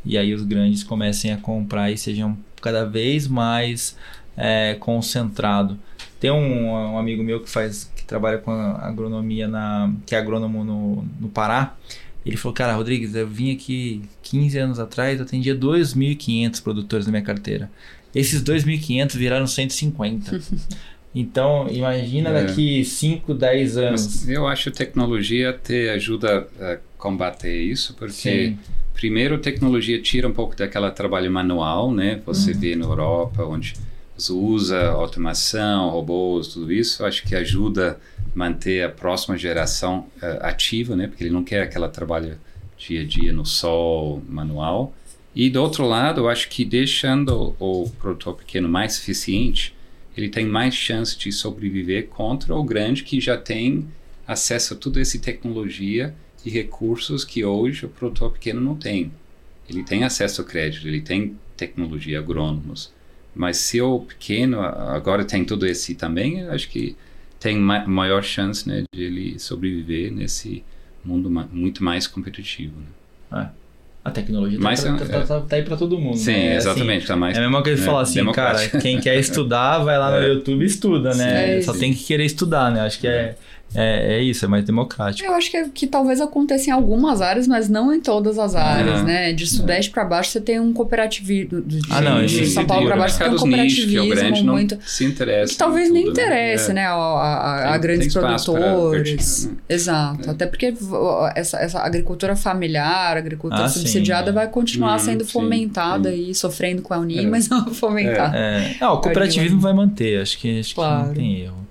E aí os grandes comecem a comprar e sejam cada vez mais é, concentrado. Tem um, um, amigo meu que faz que trabalha com agronomia na que é agrônomo no, no Pará. Ele falou: "Cara, Rodrigues, eu vim aqui 15 anos atrás, eu atendia 2.500 produtores na minha carteira. Esses 2.500 viraram 150." Então, imagina é. daqui 5, 10 anos. Mas eu acho que a tecnologia te ajuda a combater isso, porque Sim. primeiro a tecnologia tira um pouco daquela trabalho manual, né? Você uhum. vê na Europa onde usa automação, robôs, tudo isso, acho que ajuda manter a próxima geração uh, ativa, né? Porque ele não quer aquela trabalho dia a dia no sol, manual. E do outro lado, eu acho que deixando o produtor pequeno mais eficiente, ele tem mais chance de sobreviver contra o grande que já tem acesso a toda essa tecnologia e recursos que hoje o produtor pequeno não tem. Ele tem acesso ao crédito, ele tem tecnologia, agrônomos, mas se o pequeno agora tem tudo esse também, acho que tem ma maior chance né, de ele sobreviver nesse mundo ma muito mais competitivo. Né? É. A tecnologia está tá, é. tá, tá, aí para todo mundo. Sim, né? exatamente. Assim, tá mais, é a mesma coisa que é, falar assim, cara, quem quer estudar, vai lá no é. YouTube e estuda, né? Sim, Só sim. tem que querer estudar, né? Acho que é, é, é isso, é mais democrático. Eu acho que, que talvez aconteça em algumas áreas, mas não em todas as áreas, Uhum. né? De sudeste pra baixo você tem um cooperativismo. De, Ah, não, de São Paulo pra baixo você tem um mercados nicho, que é o cooperativismo grande não muito. se interessa. Que talvez em nem tudo, interesse, É. né? A, a- a Tem- grandes para produtores. né? Exato. É. Até porque essa, essa agricultura familiar, agricultura Ah, sim, subsidiada é. vai continuar Uhum, sendo sim, fomentada sim. e sofrendo com a Unim, É. mas não fomentada. É, não, o cooperativismo vai manter, acho que, acho que Claro. não tem erro.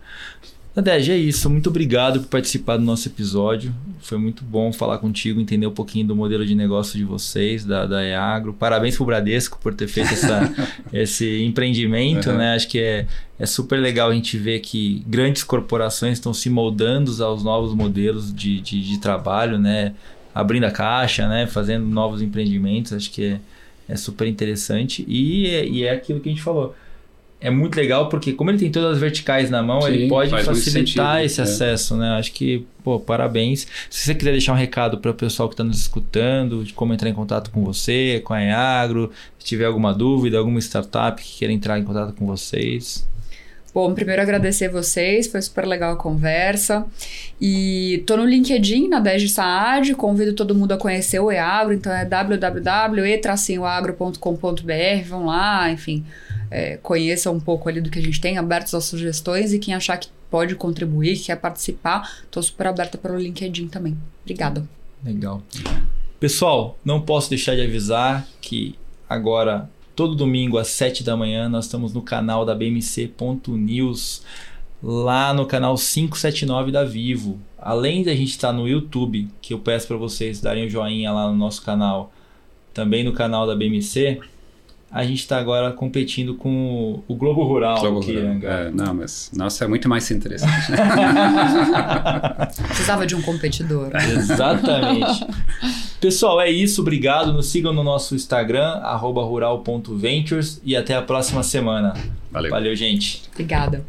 Nadege, é isso. Muito obrigado por participar do nosso episódio. Foi muito bom falar contigo, entender um pouquinho do modelo de negócio de vocês, da, da EAGro. Parabéns pro Bradesco por ter feito essa, esse empreendimento, Uhum. né? Acho que é, é super legal a gente ver que grandes corporações estão se moldando aos novos modelos de, de, de trabalho, né? Abrindo a caixa, né? Fazendo novos empreendimentos. Acho que é, é super interessante. E é, e é aquilo que a gente falou é muito legal porque como ele tem todas as verticais na mão, Sim, ele pode facilitar sentido, esse é. acesso, né? Acho que, pô, parabéns. Se você quiser deixar um recado para o pessoal que está nos escutando, de como entrar em contato com você, com a Eagro, se tiver alguma dúvida, alguma startup que queira entrar em contato com vocês. Bom, primeiro agradecer vocês, foi super legal a conversa. E tô no LinkedIn, na 10 de Saad, convido todo mundo a conhecer o EAGRO, então é www.e-agro.com.br, vão lá, enfim, é, conheçam um pouco ali do que a gente tem, abertos às sugestões e quem achar que pode contribuir, que quer participar, tô super aberta pelo LinkedIn também. Obrigada. Legal. Pessoal, não posso deixar de avisar que agora, todo domingo às 7 da manhã, nós estamos no canal da BMC.news, lá no canal 579 da Vivo. Além da gente estar no YouTube, que eu peço para vocês darem o joinha lá no nosso canal, também no canal da BMC, a gente está agora competindo com o Globo Rural. Globo Kiranga. Rural. É, não, mas nossa, é muito mais interessante. né? Precisava de um competidor. Exatamente. Pessoal, é isso. Obrigado. Nos sigam no nosso Instagram, arroba rural.ventures e até a próxima semana. Valeu. Valeu, gente. Obrigada.